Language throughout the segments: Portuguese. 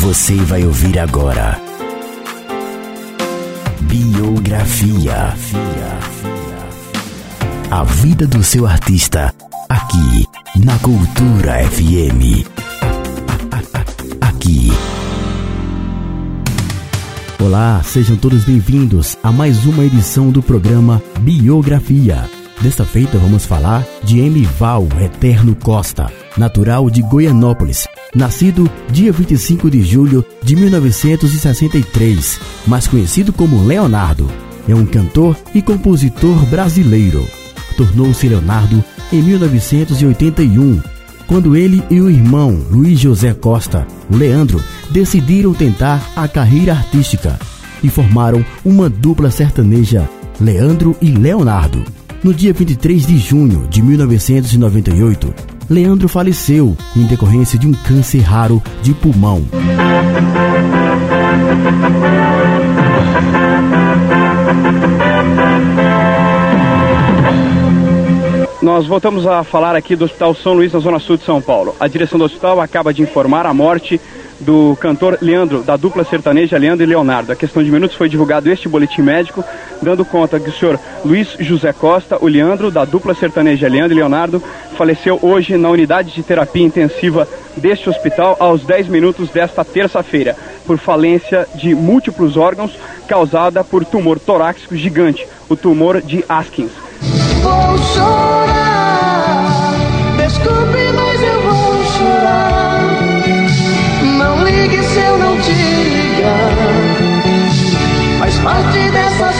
Você vai ouvir agora. Biografia. A vida do seu artista, aqui na Cultura FM. Aqui. Olá, sejam todos bem-vindos a mais uma edição do programa Biografia. Desta feita vamos falar de Emival Eterno Costa, natural de Goianópolis, nascido dia 25 de julho de 1963, mais conhecido como Leonardo. É um cantor e compositor brasileiro. Tornou-se Leonardo em 1981, quando ele e o irmão Luiz José Costa, o Leandro, decidiram tentar a carreira artística e formaram uma dupla sertaneja, Leandro e Leonardo. No dia 23 de junho de 1998, Leandro faleceu em decorrência de um câncer raro de pulmão. Nós voltamos a falar aqui do Hospital São Luís, na Zona Sul de São Paulo. A direção do hospital acaba de informar a morte do cantor Leandro, da dupla sertaneja Leandro e Leonardo. A questão de minutos foi divulgado este boletim médico, dando conta que o senhor Luiz José Costa, o Leandro, da dupla sertaneja Leandro e Leonardo, faleceu hoje na unidade de terapia intensiva deste hospital aos 10 minutos desta terça-feira, por falência de múltiplos órgãos causada por tumor torácico gigante, o tumor de Askins. Vou chorar, desculpe, Ligue se eu não te ligar. Faz parte dessa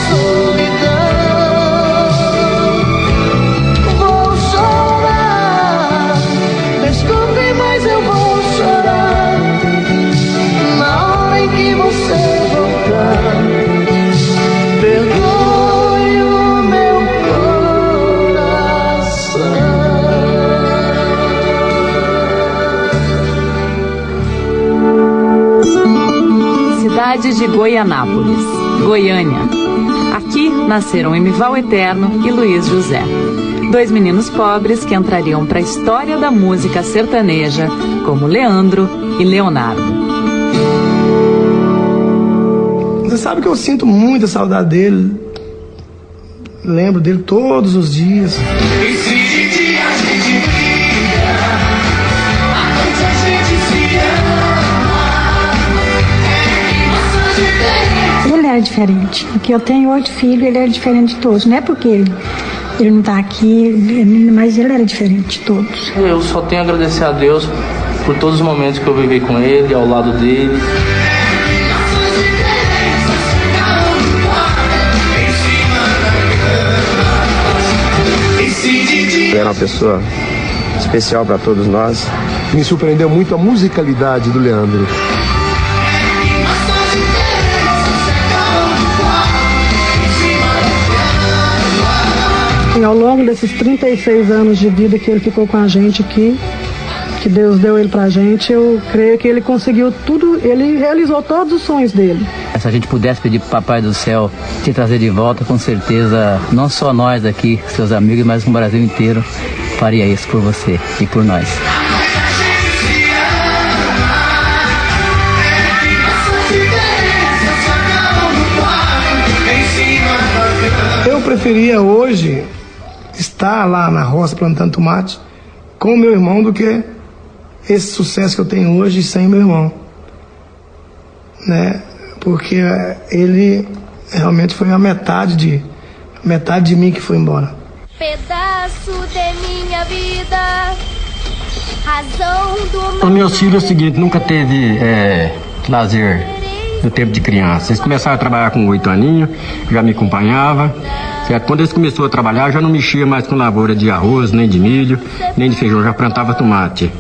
Goianápolis, Goiânia. Aqui nasceram Emival Eterno e Luiz José. Dois meninos pobres que entrariam para a história da música sertaneja como Leandro e Leonardo. Você sabe que eu sinto muita saudade dele. Lembro dele todos os dias. Ele era diferente. Porque eu tenho oito filhos, ele era diferente de todos. Não é porque ele, ele não está aqui, mas ele era diferente de todos. Eu só tenho a agradecer a Deus por todos os momentos que eu vivi com ele, ao lado dele. Ele era uma pessoa especial para todos nós. Me surpreendeu muito a musicalidade do Leandro. Longo desses 36 anos de vida que ele ficou com a gente aqui, que Deus deu ele pra gente, eu creio que ele conseguiu tudo, ele realizou todos os sonhos dele. Se a gente pudesse pedir pro Papai do Céu te trazer de volta, com certeza, não só nós aqui, seus amigos, mas o Brasil inteiro faria isso por você e por nós. Eu preferia hoje estar lá na roça plantando tomate com o meu irmão do que esse sucesso que eu tenho hoje sem meu irmão. Né? Porque eh, ele realmente foi a metade de metade de mim que foi embora. Pedaço de minha vida, razão do Os meus filhos é o seguinte, nunca teve é, lazer no tempo de criança. Eles começaram a trabalhar com oito aninhos, já me acompanhava. Certo? Quando eles começaram a trabalhar, já não mexia mais com lavoura de arroz, nem de milho, nem de feijão, já plantava tomate.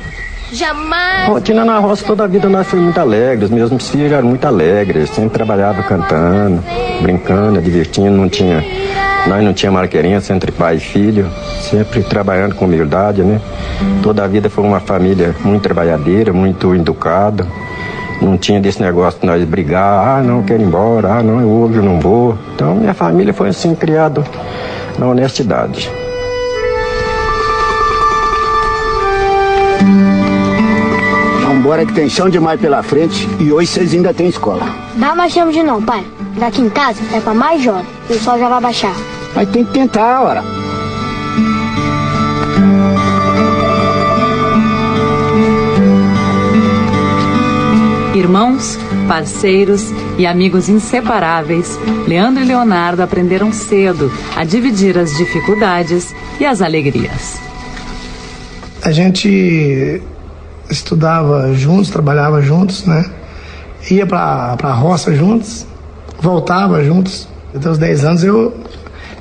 jamais. Rotina na roça toda a vida nós fomos muito alegres, os meus filhos eram muito alegres, sempre trabalhavam cantando, brincando, divertindo, não tinha, nós não tínhamos marqueirinha entre pai e filho, sempre trabalhando com humildade, né? Toda a vida foi uma família muito trabalhadeira, muito educada, não tinha desse negócio de nós brigar, ah não, eu quero ir embora, ah não, eu hoje eu não vou. Então minha família foi assim criada na honestidade. embora que tem chão demais pela frente e hoje vocês ainda têm escola. Dá mais tempo de não, pai. Daqui em casa é pra mais jovem e o sol já vai baixar. Mas tem que tentar, ora. Irmãos, parceiros e amigos inseparáveis, Leandro e Leonardo aprenderam cedo a dividir as dificuldades e as alegrias. A gente estudava juntos, trabalhava juntos, né? Ia pra, pra roça juntos, voltava juntos. Até os 10 anos eu,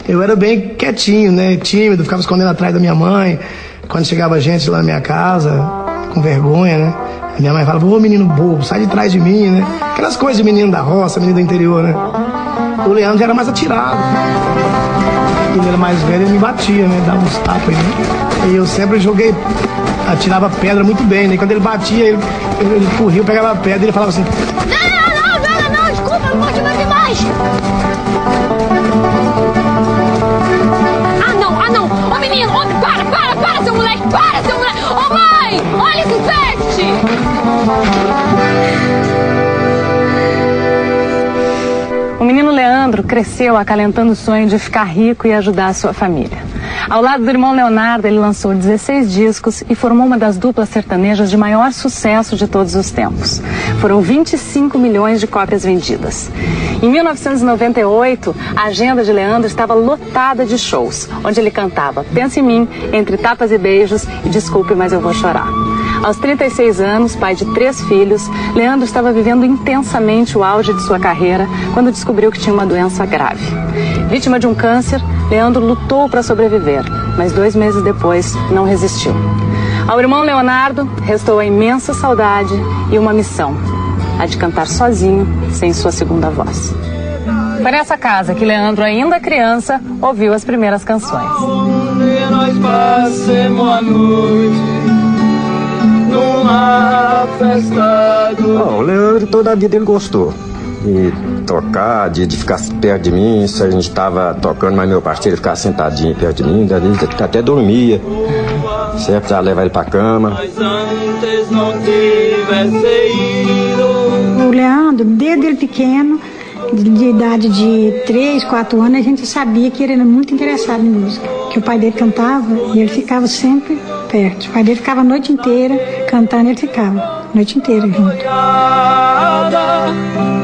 eu era bem quietinho, né? Tímido, ficava escondendo atrás da minha mãe. Quando chegava gente lá na minha casa, com vergonha, né? A minha mãe falava, ô menino bobo, sai de trás de mim, né? Aquelas coisas de menino da roça, menino do interior, né? O Leandro já era mais atirado. Quando ele era mais velho, ele me batia, né? Dava uns tapas, né? E eu sempre joguei, atirava pedra muito bem, né? E quando ele batia, ele, ele, corria, pegava a pedra e ele falava assim, Não, não, não, não, não, desculpa, não pode mais demais. Ah, não, ah, não! Ô menino, ô, para, para, para, seu moleque, para, seu moleque! Ô mãe, Leandro cresceu acalentando o sonho de ficar rico e ajudar a sua família. Ao lado do irmão Leonardo, ele lançou 16 discos e formou uma das duplas sertanejas de maior sucesso de todos os tempos. Foram 25 milhões de cópias vendidas. Em 1998, a agenda de Leandro estava lotada de shows, onde ele cantava Pensa em mim, Entre Tapas e Beijos e Desculpe, mas eu vou chorar. Aos 36 anos, pai de três filhos, Leandro estava vivendo intensamente o auge de sua carreira quando descobriu que tinha uma doença grave. Vítima de um câncer, Leandro lutou para sobreviver, mas dois meses depois não resistiu. Ao irmão Leonardo restou a imensa saudade e uma missão: a de cantar sozinho, sem sua segunda voz. Foi nessa casa que Leandro, ainda criança, ouviu as primeiras canções. nós passemos a noite. Bom, o Leandro toda a vida ele gostou de tocar, de, de ficar perto de mim. Se a gente estava tocando, mas meu parceiro ficava sentadinho perto de mim, às vezes até dormia. Sempre já levar ele pra cama. O Leandro, desde ele pequeno, de, de idade de 3, 4 anos, a gente sabia que ele era muito interessado em música. Que o pai dele cantava e ele ficava sempre perto. O pai dele ficava a noite inteira cantando e ele ficava noite inteira junto.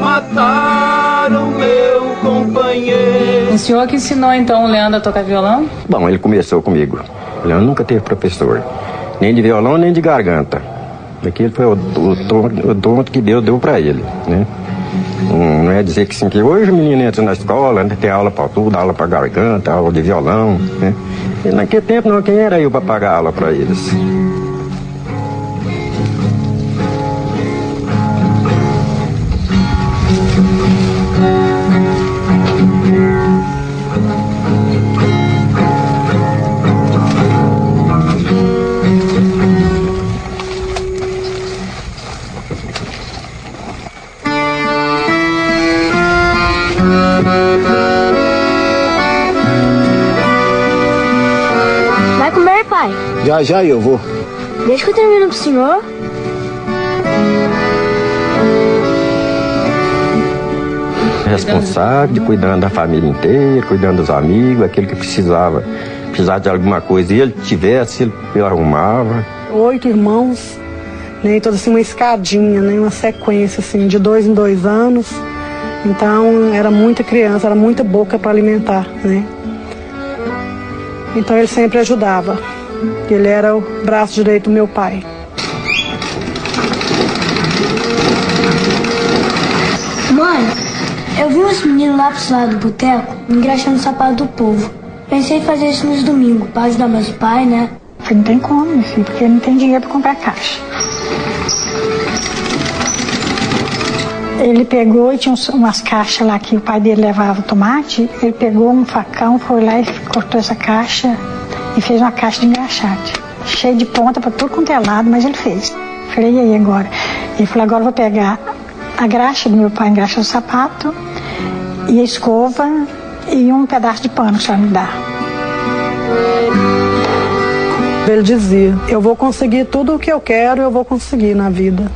Mataram meu companheiro O senhor que ensinou então o Leandro a tocar violão? Bom, ele começou comigo. O Leandro nunca teve professor, nem de violão, nem de garganta. Aquele foi o, o, o dom que Deus deu pra ele, né? Não, não é dizer que, sim, que hoje o menino entra na escola, né, tem aula pra tudo, aula pra garganta, aula de violão, né? E naquele tempo não, quem era eu pra pagar aula pra eles? Já já eu vou. Deixa que eu termino pro senhor. responsável, de cuidando da família inteira, cuidando dos amigos, aquele que precisava, precisava de alguma coisa, e ele tivesse, ele, ele arrumava. Oito irmãos, né? E toda assim uma escadinha, né? Uma sequência assim de dois em dois anos. Então era muita criança, era muita boca para alimentar, né? Então ele sempre ajudava. Ele era o braço direito do meu pai. Mãe, eu vi uns meninos lá pro lado do boteco engraxando o sapato do povo. Pensei em fazer isso nos domingos, para ajudar meus pais, né? Falei, não tem como, meu filho, porque não tem dinheiro para comprar caixa. Ele pegou e tinha umas caixas lá que o pai dele levava tomate. Ele pegou um facão, foi lá e cortou essa caixa e fez uma caixa de engraxate. Cheio de ponta para tudo quanto é lado, mas ele fez. Falei, e aí agora? Ele falou, agora eu vou pegar a graxa do meu pai, engraxa o sapato, e a escova e um pedaço de pano que a senhora me dá. Ele dizia: Eu vou conseguir tudo o que eu quero, eu vou conseguir na vida.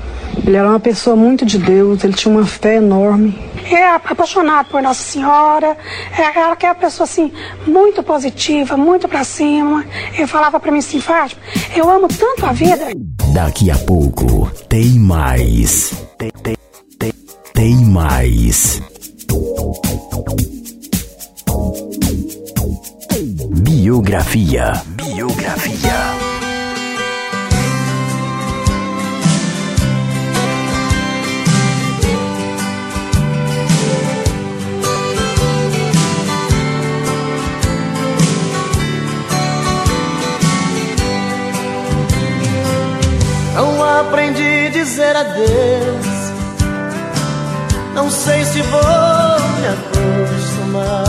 Ele era uma pessoa muito de Deus, ele tinha uma fé enorme. É apaixonado por Nossa Senhora, é aquela que é uma pessoa assim, muito positiva, muito pra cima. Ele falava pra mim assim, Fátima, eu amo tanto a vida. Daqui a pouco tem mais. Tem, tem, tem, tem mais. Biografia. Biografia. Aprendi a dizer adeus. Não sei se vou me acostumar.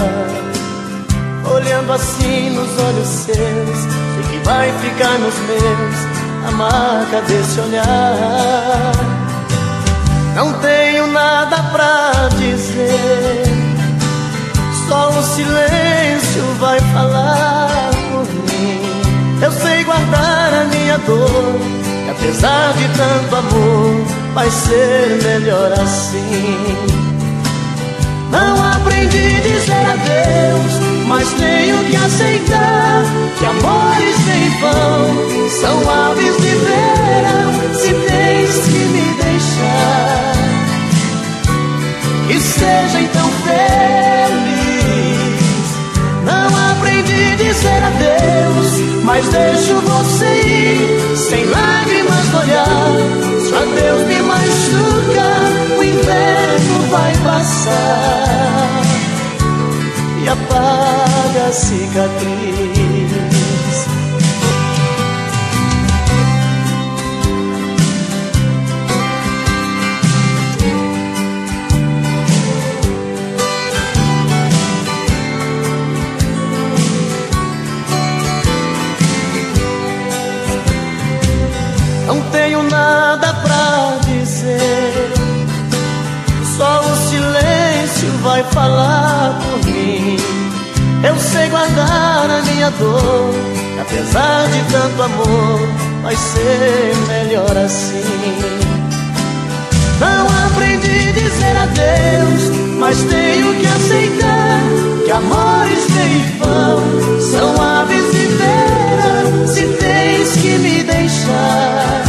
Olhando assim nos olhos seus, sei que vai ficar nos meus a marca desse olhar. Não tenho nada pra dizer, só o silêncio vai falar por mim. Eu sei guardar a minha dor, apesar de tanto amor, vai ser melhor assim. Não aprendi a dizer adeus mas tenho que aceitar que amores sem vão são aves de verão. Se tens que me deixar, que seja então feliz. Não aprendi a dizer adeus, mas deixo sem lágrimas no olhar. Se adeus me machuca, o inverno vai passar e apaga a cicatriz. Dor, e apesar de tanto amor, vai ser melhor assim. Não aprendi a dizer adeus, mas tenho que aceitar que amores sem vão são aves de verão. Se tens que me deixar,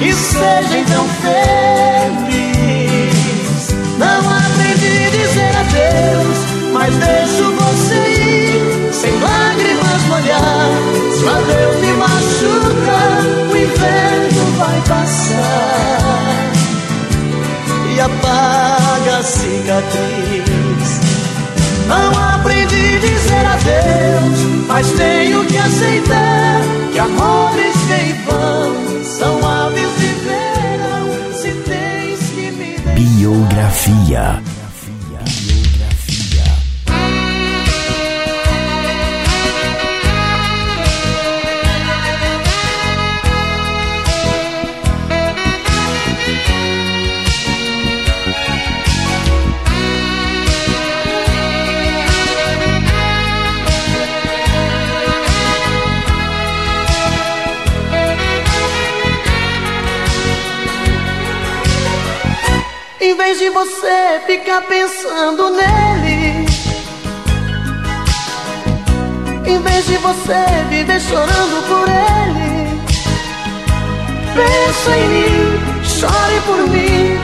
que seja então feliz. Não aprendi a dizer adeus, mas deixo você adeus me machuca, o inverno vai passar e apaga a cicatriz. Não aprendi a dizer adeus, mas tenho que aceitar que amores que vão são aves de verão. Se tens que me Biografia. Você ficar pensando nele. Em vez de você viver chorando por ele. Pensa em mim, chore por mim.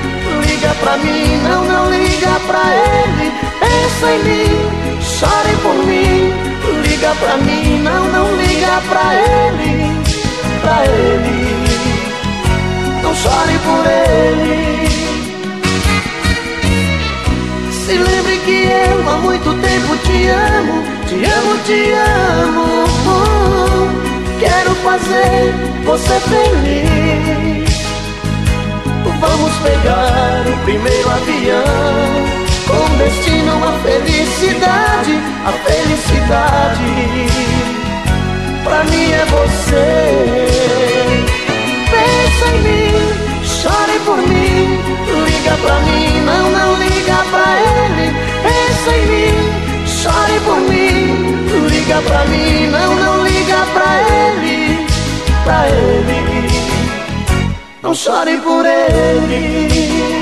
Liga pra mim, não, não liga pra ele. Pensa em mim, chore por mim. Liga pra mim, não, não liga pra ele. Pra ele. Não chore por ele que eu há muito tempo te amo, te amo, te amo. Quero fazer você feliz. Vamos pegar o primeiro avião com destino à felicidade, a felicidade. Pra mim é você. Pensa em mim, chore por mim, liga pra mim, não, não liga pra ele. Pensa em mim, chore por mim. Liga pra mim, não, não liga pra ele. Pra ele, não chore por ele.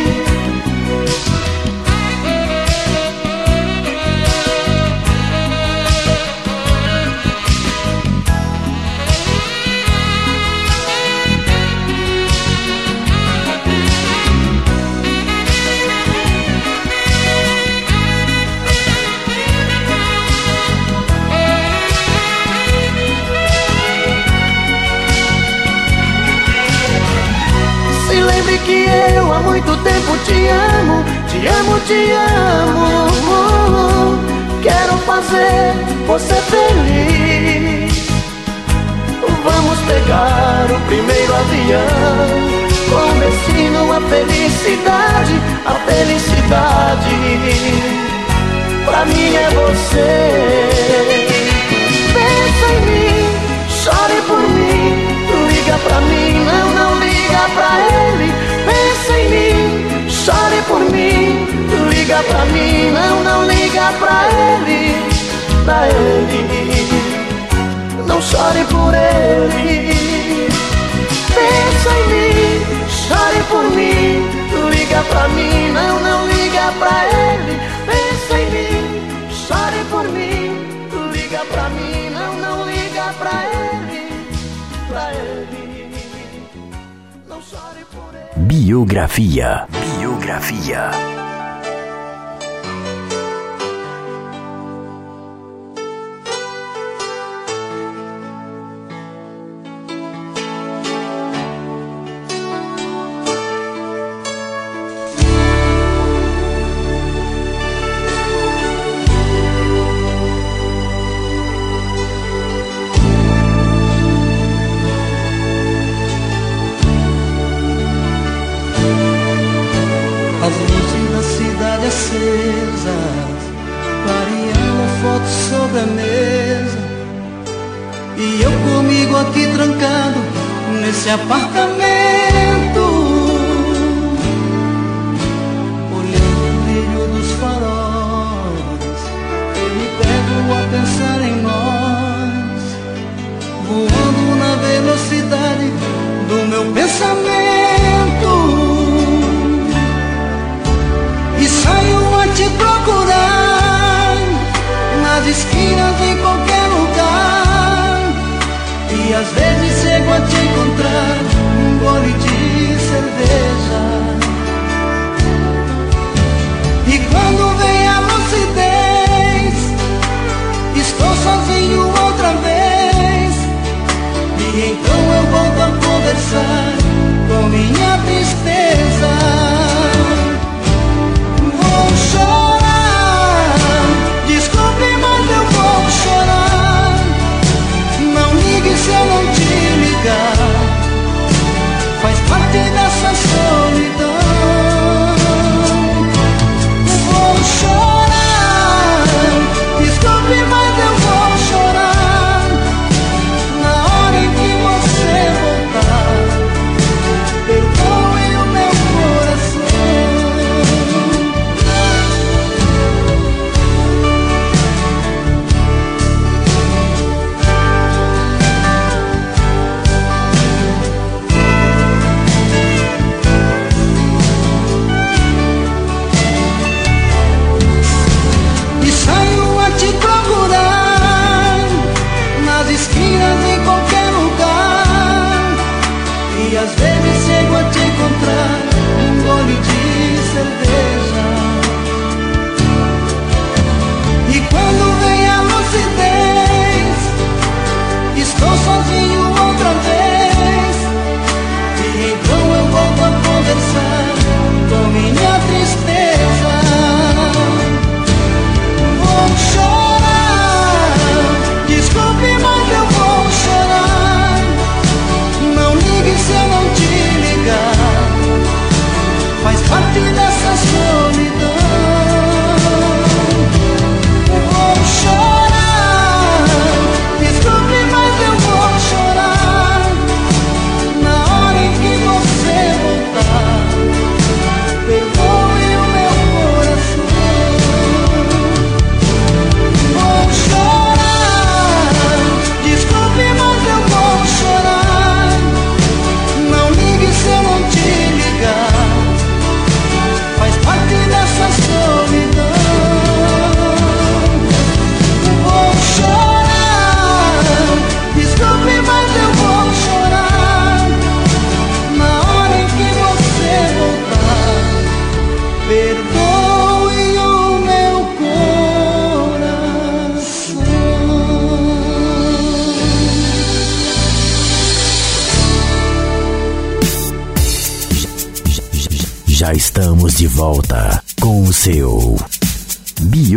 liga pra mim, não, não liga pra ele, pra ele. Não chore por ele. Pensa em mim, chore por mim. Liga pra mim, não, não liga pra ele. Pensa em mim, chore por mim. Liga pra mim, não, não liga pra ele, pra ele. Não chore por ele. Biografia. Biografia. casa, variando fotos sobre a mesa. E eu comigo aqui trancado nesse apartamento. certeza. Y cuando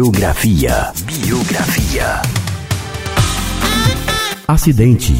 Biografia. Biografia. Acidente.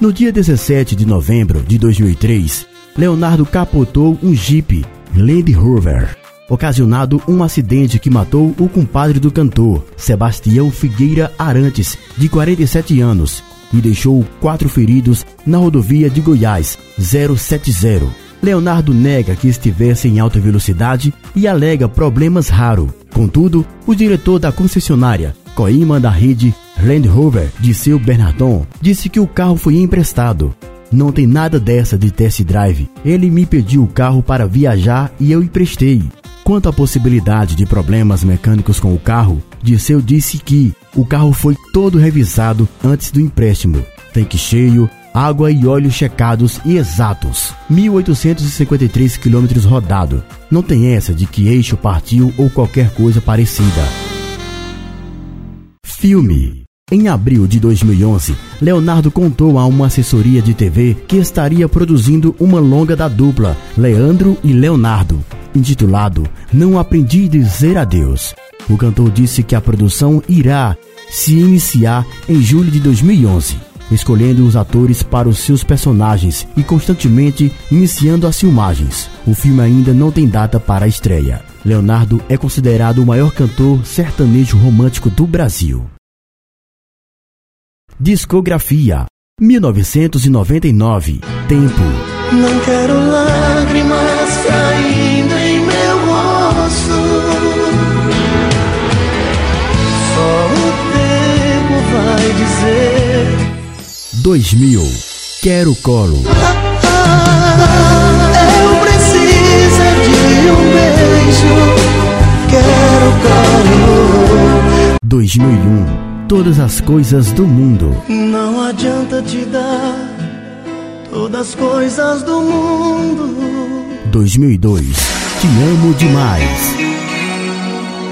No dia 17 de novembro de 2003, Leonardo capotou um Jeep Land Rover, ocasionado um acidente que matou o compadre do cantor, Sebastião Figueira Arantes, de 47 anos, e deixou quatro feridos na rodovia de Goiás 070. Leonardo nega que estivesse em alta velocidade e alega problemas raros. Contudo, o diretor da concessionária, Coima da rede Land Rover, de seu Bernardon, disse que o carro foi emprestado. Não tem nada dessa de test drive. Ele me pediu o carro para viajar e eu emprestei. Quanto à possibilidade de problemas mecânicos com o carro, Disseu disse que o carro foi todo revisado antes do empréstimo. Tanque cheio, água e óleo checados e exatos. 1853 quilômetros rodado. Não tem essa de que eixo partiu ou qualquer coisa parecida. Filme em abril de 2011, Leonardo contou a uma assessoria de TV que estaria produzindo uma longa da dupla Leandro e Leonardo, intitulado Não Aprendi a Dizer Adeus. O cantor disse que a produção irá se iniciar em julho de 2011, escolhendo os atores para os seus personagens e constantemente iniciando as filmagens. O filme ainda não tem data para a estreia. Leonardo é considerado o maior cantor sertanejo romântico do Brasil. Discografia 1999 Tempo Não quero lágrimas caindo em meu rosto Só o tempo vai dizer 2000 Quero colo Eu preciso de um beijo Quero colo 2001 todas as coisas do mundo. Não adianta te dar todas as coisas do mundo. 2002. Te amo demais.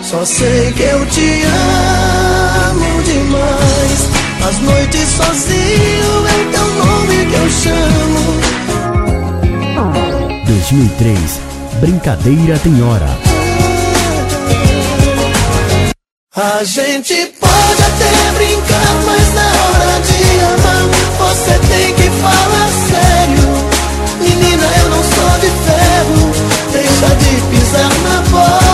Só sei que eu te amo. As noites sozinho é teu nome que eu chamo. 2003. Brincadeira tem hora. A gente pode até brincar, mas na hora de amar você tem que falar sério. Menina, eu não sou de ferro, deixa de pisar na bola.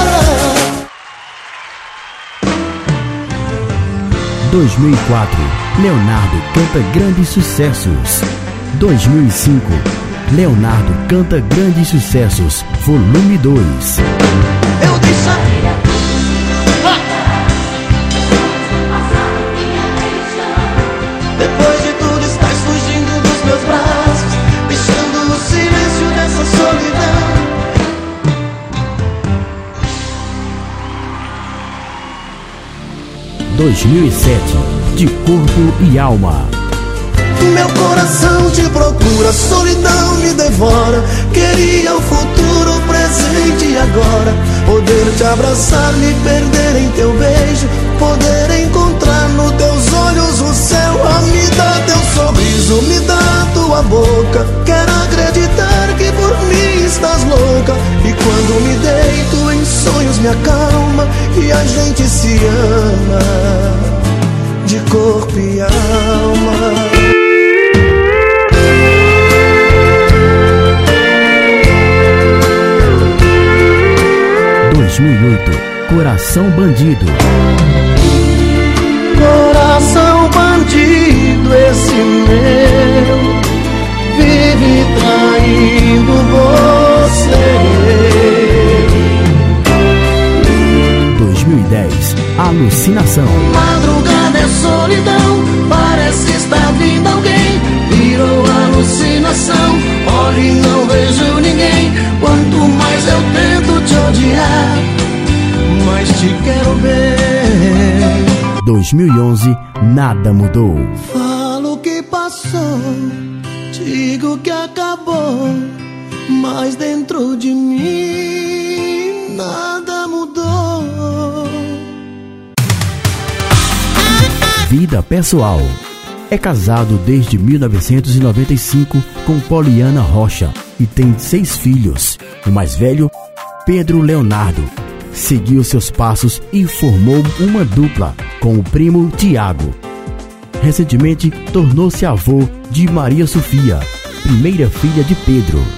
2004 Leonardo canta grandes sucessos. 2005 Leonardo canta grandes sucessos, volume 2. 2007 De Corpo e Alma. Meu coração te procura, solidão me devora. Queria o futuro, presente e agora. Poder te abraçar, me perder em teu beijo. Poder encontrar nos teus olhos o céu. A me dá teu sorriso, me dá tua boca. Quero acreditar que por mim estás louca. E quando me deito sonhos, me acalma. E a gente se ama de corpo e alma. 2008 Coração Bandido. Coração bandido, esse meu vive traindo você. 2010 Alucinação. Madrugada é solidão, parece estar vindo alguém. Virou alucinação, olho e não vejo ninguém. Quanto mais eu tento te odiar, mais te quero ver. 2011 Nada mudou. Falo que passou, digo que acabou, mas dentro de mim nada mudou. Vida pessoal. É casado desde 1995 com Poliana Rocha e tem seis filhos. O mais velho, Pedro Leonardo, seguiu seus passos e formou uma dupla com o primo Tiago. Recentemente tornou-se avô de Maria Sofia, primeira filha de Pedro.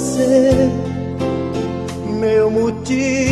você, meu motivo.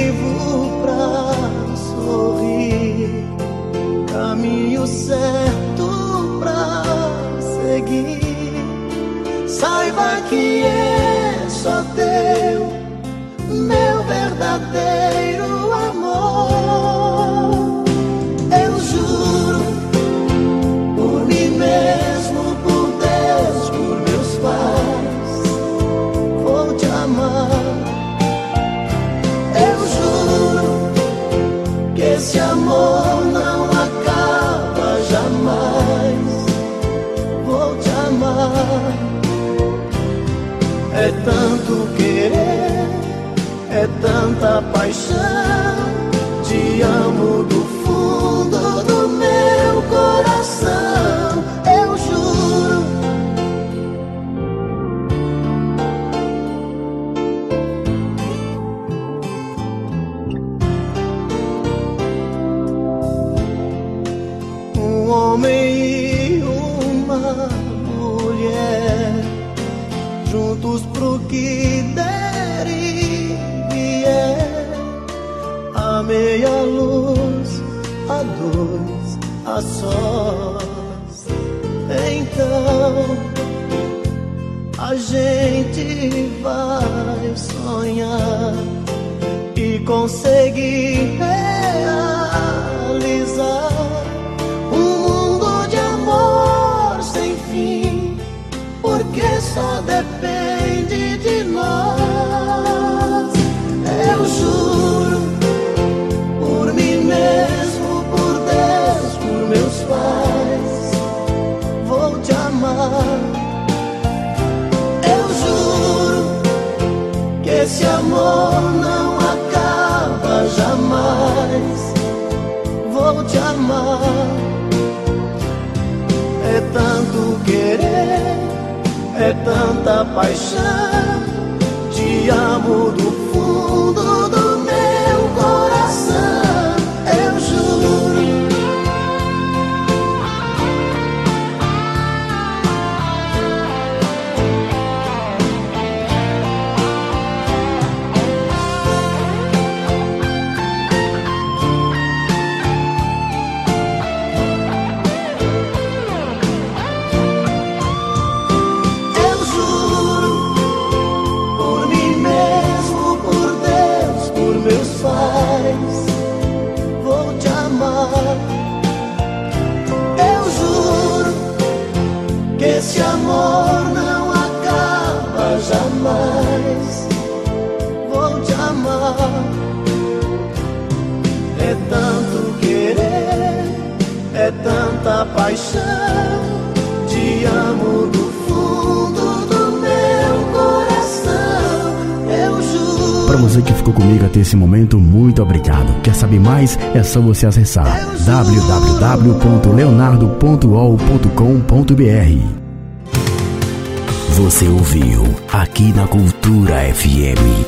Esse momento, muito obrigado. Quer saber mais? É só você acessar www.leonardo.ol.com.br. Você ouviu aqui na Cultura FM.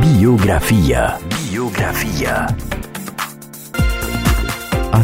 Biografia. Biografia.